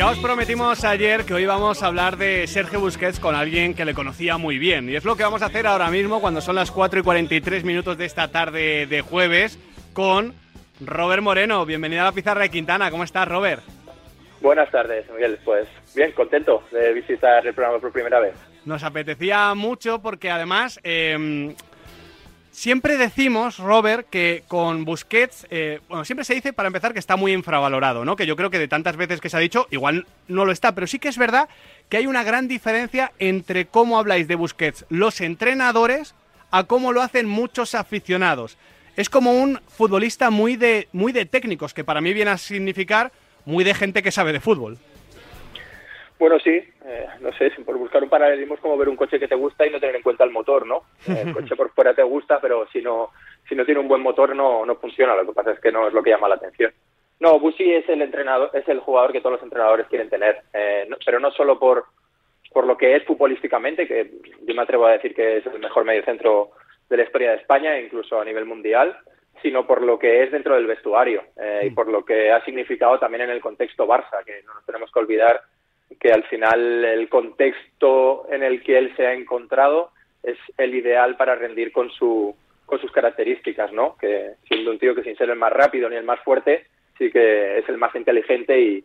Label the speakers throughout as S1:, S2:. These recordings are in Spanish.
S1: Ya os prometimos ayer que hoy vamos a hablar de Sergio Busquets con alguien que le conocía muy bien. Y es lo que vamos a hacer ahora mismo cuando son las 4 y 43 minutos de esta tarde de jueves con Robert Moreno. Bienvenido a la pizarra de Quintana. ¿Cómo estás, Robert?
S2: Buenas tardes, Miguel. Pues bien, contento de visitar el programa por primera vez.
S1: Nos apetecía mucho porque además eh, Siempre decimos, Robert, que con Busquets, eh, bueno, siempre se dice para empezar que está muy infravalorado, ¿no? Que yo creo que de tantas veces que se ha dicho, igual no lo está, pero sí que es verdad que hay una gran diferencia entre cómo habláis de Busquets los entrenadores a cómo lo hacen muchos aficionados. Es como un futbolista muy de, muy de técnicos, que para mí viene a significar muy de gente que sabe de fútbol.
S2: Bueno, sí, eh, no sé, por buscar un paralelismo es como ver un coche que te gusta y no tener en cuenta el motor, ¿no? El coche por fuera te gusta, pero si no, si no tiene un buen motor no, no funciona, lo que pasa es que no es lo que llama la atención. No, Busi es el entrenador, es el jugador que todos los entrenadores quieren tener, eh, pero no solo por, por lo que es futbolísticamente, que yo me atrevo a decir que es el mejor mediocentro de la historia de España, incluso a nivel mundial, sino por lo que es dentro del vestuario eh, y mm. por lo que ha significado también en el contexto Barça, que no nos tenemos que olvidar que al final el contexto en el que él se ha encontrado es el ideal para rendir con su con sus características, ¿no? Que siendo un tío que sin ser el más rápido ni el más fuerte, sí que es el más inteligente y,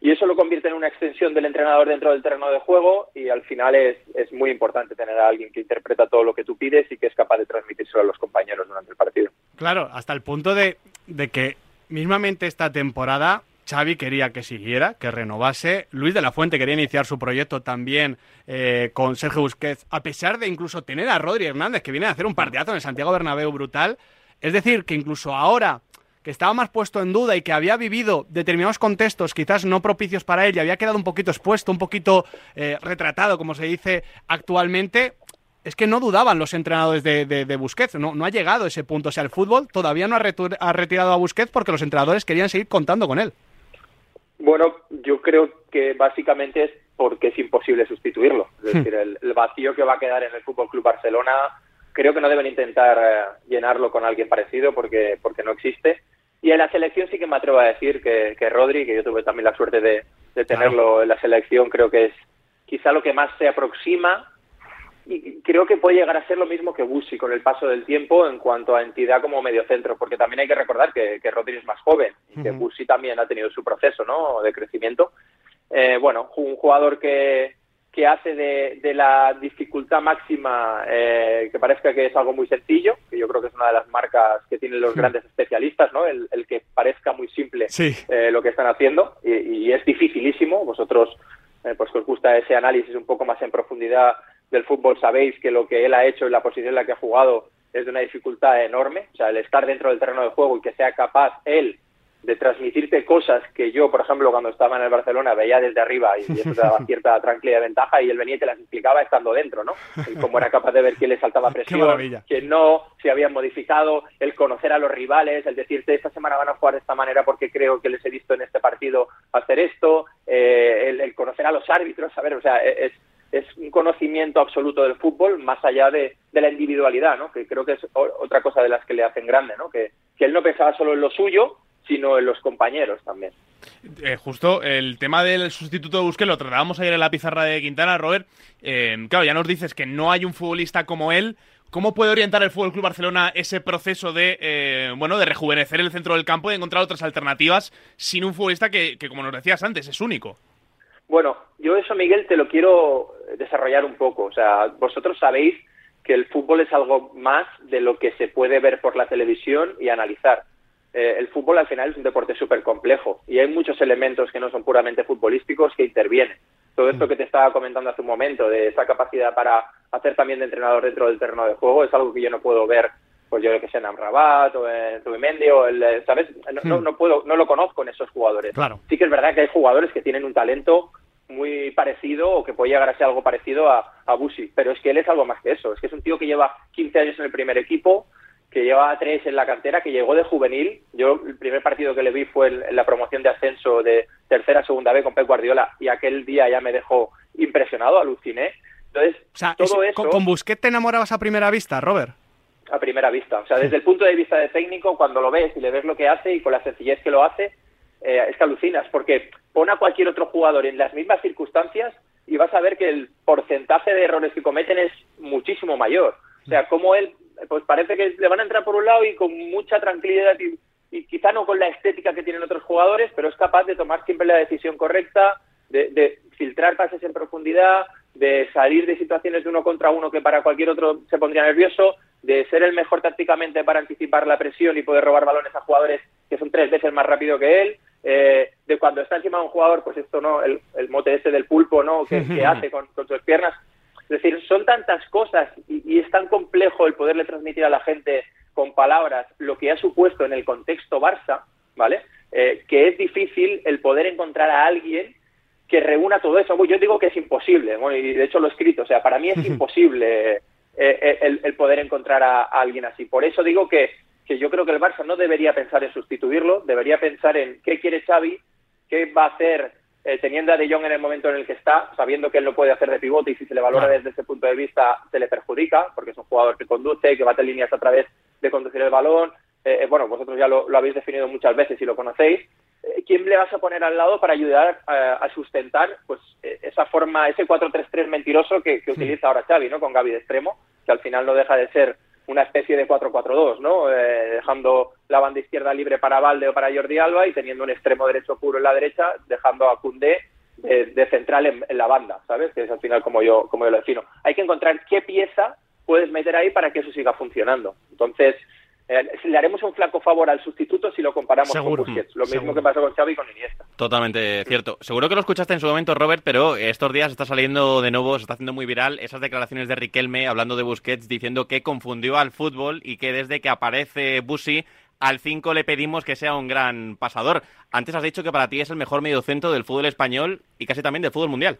S2: y eso lo convierte en una extensión del entrenador dentro del terreno de juego y al final es, es muy importante tener a alguien que interpreta todo lo que tú pides y que es capaz de transmitírselo a los compañeros durante el partido.
S1: Claro, hasta el punto de, de que mismamente esta temporada Xavi quería que siguiera, que renovase. Luis de la Fuente quería iniciar su proyecto también eh, con Sergio Busquets, a pesar de incluso tener a Rodri Hernández, que viene a hacer un partidazo en el Santiago Bernabéu brutal. Es decir, que incluso ahora que estaba más puesto en duda y que había vivido determinados contextos quizás no propicios para él y había quedado un poquito expuesto, un poquito eh, retratado, como se dice actualmente, es que no dudaban los entrenadores de, de, Busquets, no, no, ha llegado ese punto. O sea, el fútbol todavía no ha, ha retirado a Busquets porque los entrenadores querían seguir contando con él.
S2: Bueno, yo creo que básicamente es porque es imposible sustituirlo. Es hmm. decir, el, vacío que va a quedar en el Fútbol Club Barcelona, creo que no deben intentar eh, llenarlo con alguien parecido porque, porque no existe. Y en la selección sí que me atrevo a decir que, que Rodri, que yo tuve también la suerte de, de tenerlo en la selección, creo que es quizá lo que más se aproxima y creo que puede llegar a ser lo mismo que Busi con el paso del tiempo en cuanto a entidad como mediocentro, porque también hay que recordar que, que Rodri es más joven y que Busi también ha tenido su proceso ¿no? de crecimiento. Eh, bueno, un jugador que, que hace de, de la dificultad máxima eh, que parezca que es algo muy sencillo, que yo creo que es una de las marcas que tienen los grandes especialistas, ¿no? El, el, que parezca muy simple eh, lo que están haciendo y, y es dificilísimo. Vosotros, eh, pues que os gusta ese análisis un poco más en profundidad del fútbol sabéis que lo que él ha hecho en la posición en la que ha jugado es de una dificultad enorme. O sea, el estar dentro del terreno de juego y que sea capaz él de transmitirte cosas que yo, por ejemplo, cuando estaba en el Barcelona veía desde arriba y eso te daba cierta tranquilidad y ventaja y él venía y te las explicaba estando dentro, ¿no? Y cómo era capaz de ver quién le saltaba presión, quién no, si habían modificado, el conocer a los rivales, el decirte esta semana van a jugar de esta manera porque creo que les he visto en este partido hacer esto, eh, el, el, conocer a los árbitros, a ver, o sea, es, es un conocimiento absoluto del fútbol más allá de, de, la individualidad, ¿no? Que creo que es otra cosa de las que le hacen grande, ¿no? Que, que él no pensaba solo en lo suyo, sino en los compañeros también.
S1: Eh, justo el tema del sustituto de Busquets lo tratábamos ayer en la pizarra de Quintana, Robert. Eh, claro, ya nos dices que no hay un futbolista como él. ¿Cómo puede orientar el Fútbol Club Barcelona ese proceso de eh, bueno de rejuvenecer el centro del campo y encontrar otras alternativas sin un futbolista que, que, como nos decías antes, es único?
S2: Bueno, yo eso, Miguel, te lo quiero desarrollar un poco. O sea, vosotros sabéis que el fútbol es algo más de lo que se puede ver por la televisión y analizar. Eh, el fútbol al final es un deporte súper complejo y hay muchos elementos que no son puramente futbolísticos que intervienen. Todo esto que te estaba comentando hace un momento, de esa capacidad para hacer también de entrenador dentro del terreno de juego, es algo que yo no puedo ver pues yo que sé, en Amrabat o en Zubimendi o el, ¿sabes? No, no, puedo, no lo conozco en esos jugadores.
S1: Claro.
S2: Sí que es verdad que hay jugadores que tienen un talento muy parecido o que puede llegar a ser algo parecido a, a Busi, pero es que él es algo más que eso, es que es un tío que lleva 15 años en el primer equipo, que lleva tres en la cantera, que llegó de juvenil. Yo el primer partido que le vi fue en, la promoción de ascenso de tercera segunda B con Pep Guardiola y aquel día ya me dejó impresionado, aluciné. Entonces, todo eso...
S1: ¿Con Busquets te enamorabas a primera vista, Robert?
S2: A primera vista. O sea, desde el punto de vista de técnico, cuando lo ves y le ves lo que hace y con la sencillez que lo hace, eh, es que alucinas, porque pon a cualquier otro jugador en las mismas circunstancias y vas a ver que el porcentaje de errores que cometen es muchísimo mayor. O sea, como él, pues parece que le van a entrar por un lado y con mucha tranquilidad y, quizá no con la estética que tienen otros jugadores, pero es capaz de tomar siempre la decisión correcta, de, de filtrar pases en profundidad, de salir de situaciones de uno contra uno que para cualquier otro se pondría nervioso, de ser el mejor tácticamente para anticipar la presión y poder robar balones a jugadores que son tres veces más rápido que él, eh, de cuando está encima de un jugador, pues esto no, el, mote ese del pulpo, ¿no? Que, hace con, sus piernas. Es decir, son tantas cosas y, es tan complejo el poderle transmitir a la gente con palabras lo que ha supuesto en el contexto Barça, ¿vale? Eh, que es difícil el poder encontrar a alguien que reúna todo eso. Yo digo que es imposible, y de hecho lo he escrito, o sea, para mí es imposible eh, el, poder encontrar a, alguien así. Por eso digo que, que yo creo que el Barça no debería pensar en sustituirlo, debería pensar en qué quiere Xavi, qué va a hacer eh, teniendo a De Jong en el momento en el que está, sabiendo que él lo puede hacer de pivote y si se le valora desde ese punto de vista se le perjudica, porque es un jugador que conduce, que bate líneas a través de conducir el balón. Eh, bueno, vosotros ya lo, habéis definido muchas veces y lo conocéis. Eh, ¿quién le vas a poner al lado para ayudar a, sustentar pues eh, esa forma, ese 4-3-3 mentiroso que, utiliza ahora Xavi, ¿no? Con Gaby de extremo, que al final no deja de ser una especie de 4-4-2, ¿no? Eh, dejando la banda izquierda libre para Valde o para Jordi Alba y teniendo un extremo derecho puro en la derecha, dejando a Cundé de, central en, la banda, ¿sabes? Que es al final como yo, como yo lo defino. Hay que encontrar qué pieza puedes meter ahí para que eso siga funcionando. Entonces, eh, le haremos un flaco favor al sustituto si lo comparamos con Busquets. Lo mismo que pasó con Xavi y con Iniesta.
S3: Totalmente cierto. Seguro que lo escuchaste en su momento, Robert, pero estos días está saliendo de nuevo, se está haciendo muy viral esas declaraciones de Riquelme hablando de Busquets diciendo que confundió al fútbol y que desde que aparece Busi al 5 le pedimos que sea un gran pasador. Antes has dicho que para ti es el mejor mediocentro del fútbol español y casi también del fútbol mundial.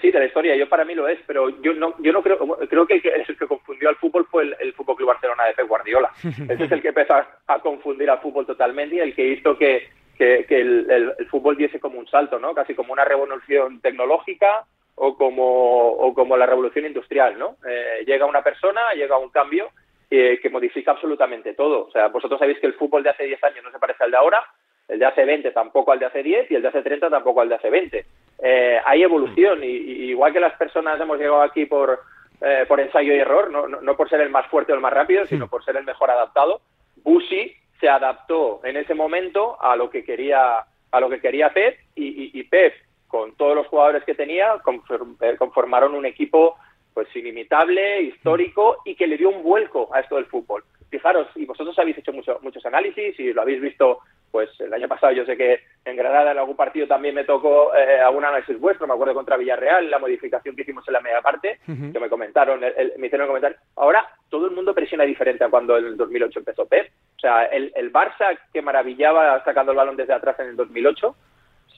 S2: Sí, de la historia, yo para mí lo es, pero yo no, yo no creo, creo que el que, el que confundió al fútbol fue el, el Fútbol Club Barcelona de Pep Guardiola. Ese es el que empezó a, confundir al fútbol totalmente y el que hizo que, que, el, el, fútbol diese como un salto, ¿no? Casi como una revolución tecnológica o como, o como la revolución industrial, ¿no? Eh, llega una persona, llega un cambio eh, que modifica absolutamente todo. O sea, vosotros sabéis que el fútbol de hace 10 años no se parece al de ahora, el de hace 20 tampoco al de hace 10 y el de hace 30 tampoco al de hace 20. Eh, hay evolución y, igual que las personas hemos llegado aquí por, eh, por ensayo y error, no, no, por ser el más fuerte o el más rápido, sino por ser el mejor adaptado. Busi se adaptó en ese momento a lo que quería a lo que quería Pep y, y, Pep con todos los jugadores que tenía eh, conformaron un equipo pues inimitable, histórico y que le dio un vuelco a esto del fútbol. Fijaros, y vosotros habéis hecho muchos análisis y lo habéis visto pues el año pasado yo sé que en Granada en algún partido también me tocó eh, algún análisis vuestro, me acuerdo contra Villarreal, la modificación que hicimos en la media parte, que me comentaron, me hicieron comentar. Ahora todo el mundo presiona diferente a cuando en el 2008 empezó Pep. O sea, el, el Barça que maravillaba sacando el balón desde atrás en el 2008,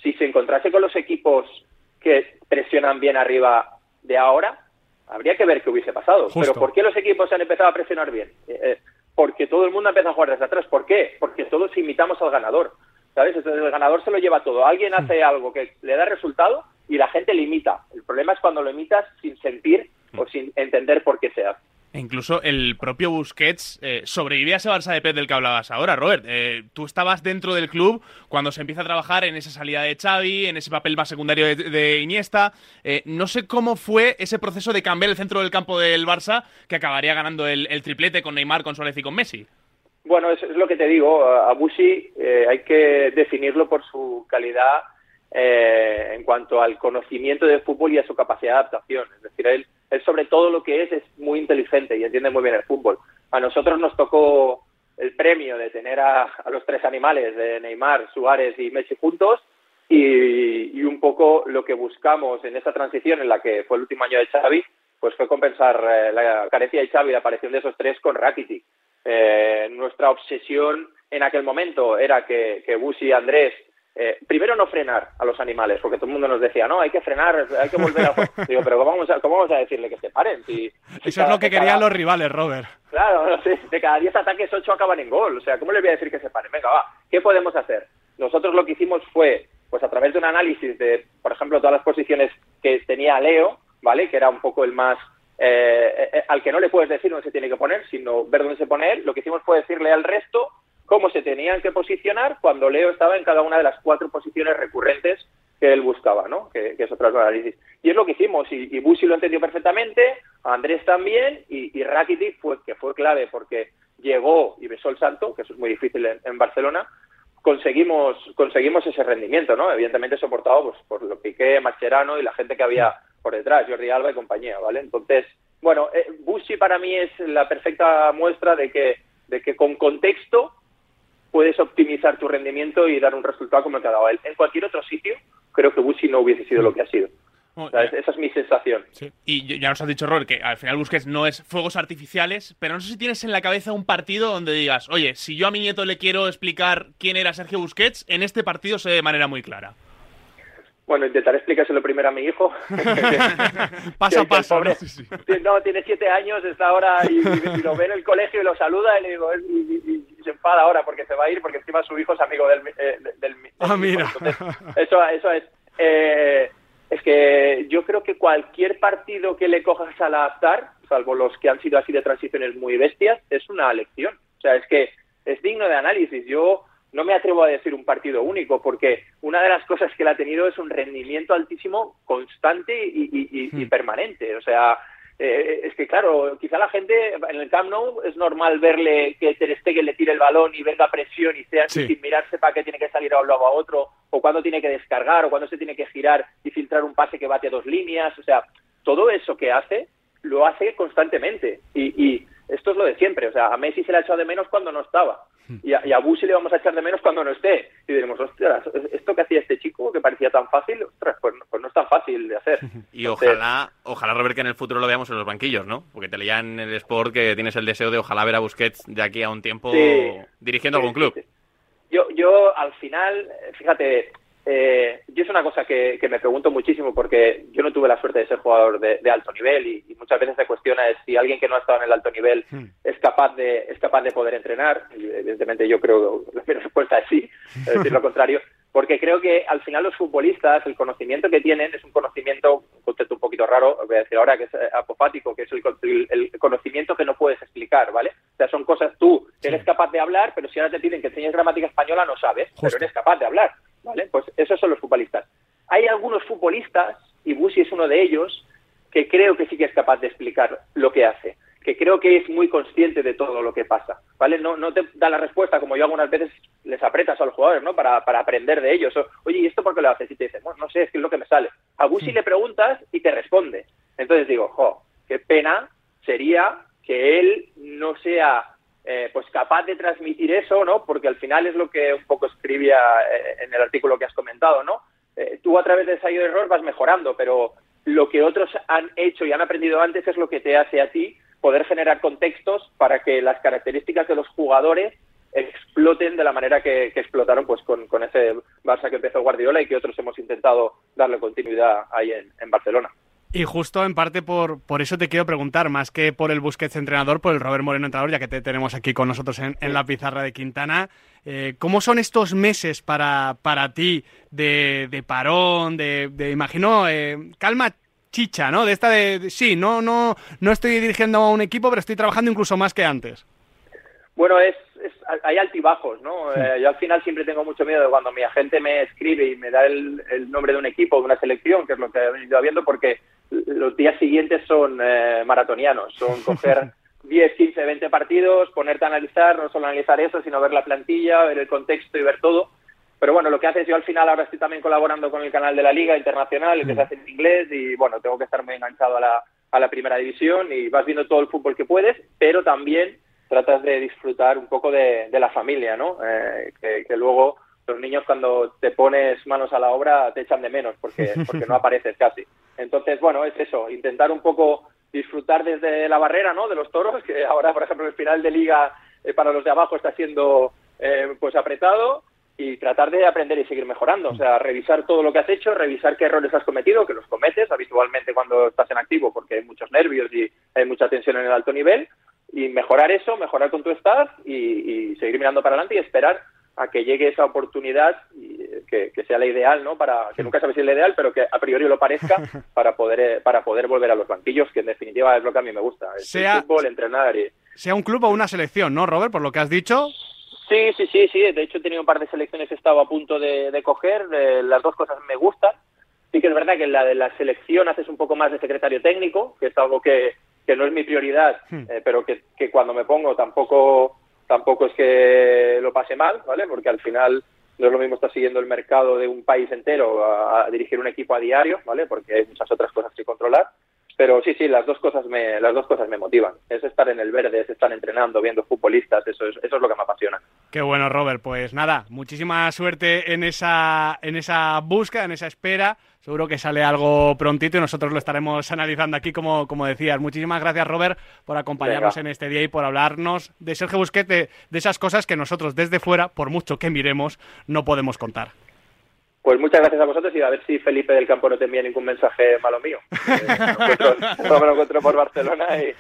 S2: si se encontrase con los equipos que presionan bien arriba de ahora, habría que ver qué hubiese pasado. Pero ¿por qué los equipos han empezado a presionar bien? Eh, eh, porque todo el mundo empieza a jugar desde atrás. ¿Por qué? Porque todos imitamos al ganador. ¿Sabes? Entonces el ganador se lo lleva todo. Alguien hace hmm. algo que le da resultado y la gente le imita. El problema es cuando lo imitas sin sentir o sin entender por qué se hace.
S4: E incluso el propio Busquets eh, a ese Barça de Pep del que hablabas ahora, Robert. Eh, tú estabas dentro del club cuando se empieza a trabajar en esa salida de Xavi, en ese papel más secundario de, Iniesta. Eh, no sé cómo fue ese proceso de cambiar el centro del campo del Barça que acabaría ganando el, triplete con Neymar, con Suárez y con Messi.
S2: Bueno, eso es lo que te digo. A Busi hay que definirlo por su calidad en cuanto al conocimiento del fútbol y a su capacidad de adaptación. Es decir, él él sobre todo lo que es es muy inteligente y entiende muy bien el fútbol. A nosotros nos tocó el premio de tener a, los tres animales, de Neymar, Suárez y Messi juntos, y, un poco lo que buscamos en esa transición en la que fue el último año de Xavi, pues fue compensar eh, la carencia de Xavi y la aparición de esos tres con Rakitic. Eh, nuestra obsesión en aquel momento era que, que Busi y Andrés eh, primero no frenar a los animales, porque todo el mundo nos decía, no, hay que frenar, hay que volver a... Digo, pero ¿cómo vamos a, cómo vamos a decirle que se paren? Si,
S4: Eso es lo que querían los rivales, Robert.
S2: Claro, no sé, de cada 10 ataques, 8 acaban en gol. O sea, ¿cómo les voy a decir que se paren? Venga, va, ¿qué podemos hacer? Nosotros lo que hicimos fue, pues a través de un análisis de, por ejemplo, todas las posiciones que tenía Leo, ¿vale? Que era un poco el más... Eh, eh, al que no le puedes decir dónde se tiene que poner, sino ver dónde se pone él, lo que hicimos fue decirle al resto cómo se tenían que posicionar cuando Leo estaba en cada una de las cuatro posiciones recurrentes que él buscaba, ¿no? Que, es otro análisis. Y es lo que hicimos, y, y Busi lo entendió perfectamente, Andrés también, y, y Rakitic fue, que fue clave porque llegó y besó el santo, que eso es muy difícil en, Barcelona, conseguimos conseguimos ese rendimiento, ¿no? Evidentemente soportado pues, por lo Piqué, Mascherano y la gente que había por detrás, Jordi Alba y compañía, ¿vale? Entonces, bueno, eh, Busi para mí es la perfecta muestra de que, de que con contexto puedes optimizar tu rendimiento y dar un resultado como el que ha dado él. En cualquier otro sitio, creo que Busi no hubiese sido lo que ha sido. esa es mi sensación.
S4: Y ya nos has dicho, Robert, que al final Busquets no es fuegos artificiales, pero no sé si tienes en la cabeza un partido donde digas, oye, si yo a mi nieto le quiero explicar quién era Sergio Busquets, en este partido se ve de manera muy clara.
S2: Bueno, intentaré explicárselo primero a mi hijo.
S1: paso a paso.
S2: ¿no? tiene siete años, está ahora y, lo ve en el colegio y lo saluda y le digo, y, se enfada ahora porque se va a ir porque encima su hijo es amigo del... Eh, del,
S1: ah, mira.
S2: eso, eso es... Eh, es que yo creo que cualquier partido que le cojas al adaptar, salvo los que han sido así de transiciones muy bestias, es una lección. O sea, es que es digno de análisis. Yo no me atrevo a decir un partido único, porque una de las cosas que él ha tenido es un rendimiento altísimo, constante y, hmm. permanente. O sea, eh, es que claro, quizá la gente en el Camp Nou es normal verle que Ter Stegen le tire el balón y venga presión y sea sin mirarse para qué tiene que salir a un lado a otro, o cuándo tiene que descargar, o cuándo se tiene que girar y filtrar un pase que bate dos líneas. O sea, todo eso que hace, lo hace constantemente. Y, y esto es lo de siempre. O sea, a Messi se le ha echado de menos cuando no estaba. Y a, y a le vamos a echar de menos cuando no esté. Y diremos, ostras, esto que hacía este chico que parecía tan fácil, ostras, pues, pues no es tan fácil de hacer.
S3: Y ojalá, ojalá, Robert, que en el futuro lo veamos en los banquillos, ¿no? Porque te leían en el Sport que tienes el deseo de ojalá ver a Busquets de aquí a un tiempo dirigiendo algún club.
S2: Yo, yo, al final, fíjate, eh, yo es una cosa que, me pregunto muchísimo porque yo no tuve la suerte de ser jugador de, alto nivel y, muchas veces se cuestiona es si alguien que no ha estado en el alto nivel hmm. es capaz de es capaz de poder entrenar. Y evidentemente yo creo que la respuesta es sí, es decir lo contrario, porque creo que al final los futbolistas el conocimiento que tienen es un conocimiento, un concepto un poquito raro, voy a decir ahora que es eh, apofático, que es el, conocimiento que no puedes explicar, ¿vale? O sea, son cosas tú eres capaz de hablar, pero si ahora te piden que enseñes gramática española no sabes, pero eres capaz de hablar. ¿Vale? Pues esos son los futbolistas. Hay algunos futbolistas, y Busi es uno de ellos, que creo que sí que es capaz de explicar lo que hace, que creo que es muy consciente de todo lo que pasa, ¿vale? No, no te da la respuesta, como yo algunas veces les apretas a los jugadores, ¿no? Para, para aprender de ellos. Oye, ¿y esto por qué lo haces? Y te dicen, no sé, es que es lo que me sale. A Busi le preguntas y te responde. Entonces digo, jo, qué pena sería que él no sea eh, pues capaz de transmitir eso, ¿no? Porque al final es lo que un poco escribía eh, en el artículo que has comentado, ¿no? Eh, tú a través de ensayo de error vas mejorando, pero lo que otros han hecho y han aprendido antes es lo que te hace a ti poder generar contextos para que las características de los jugadores exploten de la manera que, explotaron pues con, ese Barça que empezó Guardiola y que otros hemos intentado darle continuidad ahí en Barcelona.
S1: Y justo en parte por, por eso te quiero preguntar, más que por el Busquets entrenador, por el Robert Moreno entrenador, ya que te tenemos aquí con nosotros en, la pizarra de Quintana. Eh, ¿Cómo son estos meses para, para ti de, de parón, de, de imagino, eh, calma chicha, ¿no? De esta de, sí, no, no, no estoy dirigiendo a un equipo, pero estoy trabajando incluso más que antes.
S2: Bueno, es, hay altibajos, ¿no? Eh, yo al final siempre tengo mucho miedo de cuando mi agente me escribe y me da el, el nombre de un equipo, de una selección, que es lo que he venido viendo, porque los días siguientes son eh, maratonianos, son coger 10, 15, 20 partidos, ponerte a analizar, no solo analizar eso, sino ver la plantilla, ver el contexto y ver todo. Pero bueno, lo que haces yo al final ahora estoy también colaborando con el canal de la Liga Internacional, que se hace en inglés, y bueno, tengo que estar muy enganchado a la, a la primera división y vas viendo todo el fútbol que puedes, pero también tratas de disfrutar un poco de, la familia, ¿no? Eh, que, que luego los niños cuando te pones manos a la obra te echan de menos porque, porque no apareces casi. Entonces, bueno, es eso, intentar un poco disfrutar desde la barrera, ¿no? De los toros, que ahora, por ejemplo, el final de liga eh, para los de abajo está siendo eh, pues apretado y tratar de aprender y seguir mejorando. O sea, revisar todo lo que has hecho, revisar qué errores has cometido, que los cometes habitualmente cuando estás en activo porque hay muchos nervios y hay mucha tensión en el alto nivel, y mejorar eso, mejorar con tu staff y seguir mirando para adelante y esperar a que llegue esa oportunidad que, sea la ideal, ¿no? Para que nunca sabes si es la ideal, pero que a priori lo parezca para poder eh, para poder volver a los banquillos, que en definitiva es lo que a mí me gusta,
S1: sea,
S2: fútbol, entrenar y
S1: sea un club o una selección, ¿no, Robert? Por lo que has dicho.
S2: Sí, sí, sí, sí. De hecho, he tenido un par de selecciones que estaba a punto de, coger. Eh, las dos cosas me gustan. Sí que es verdad que en la de la selección haces un poco más de secretario técnico, que es algo que, que no es mi prioridad, hmm. eh, pero que, que, cuando me pongo tampoco, tampoco es que lo pase mal, ¿vale? Porque al final no es lo mismo estar siguiendo el mercado de un país entero a, dirigir un equipo a diario, ¿vale? Porque hay muchas otras cosas que controlar pero sí, sí, las dos cosas me, las dos cosas me motivan. Es estar en el verde, es estar entrenando, viendo futbolistas, eso es, eso es lo que me apasiona.
S1: Qué bueno, Robert. Pues nada, muchísima suerte en esa, en esa búsqueda, en esa espera. Seguro que sale algo prontito y nosotros lo estaremos analizando aquí, como, como decías. Muchísimas gracias, Robert, por acompañarnos en este día y por hablarnos de Sergio Busquets, de esas cosas que nosotros desde fuera, por mucho que miremos, no podemos contar.
S2: Pues muchas gracias a vosotros y a ver si Felipe del Campo no te envía ningún mensaje malo mío. no me lo encuentro por Barcelona y...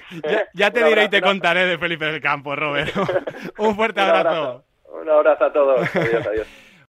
S1: Ya, te diré y te contaré de Felipe del Campo, Robert. Un fuerte abrazo.
S2: Un abrazo a todos. Adiós, adiós.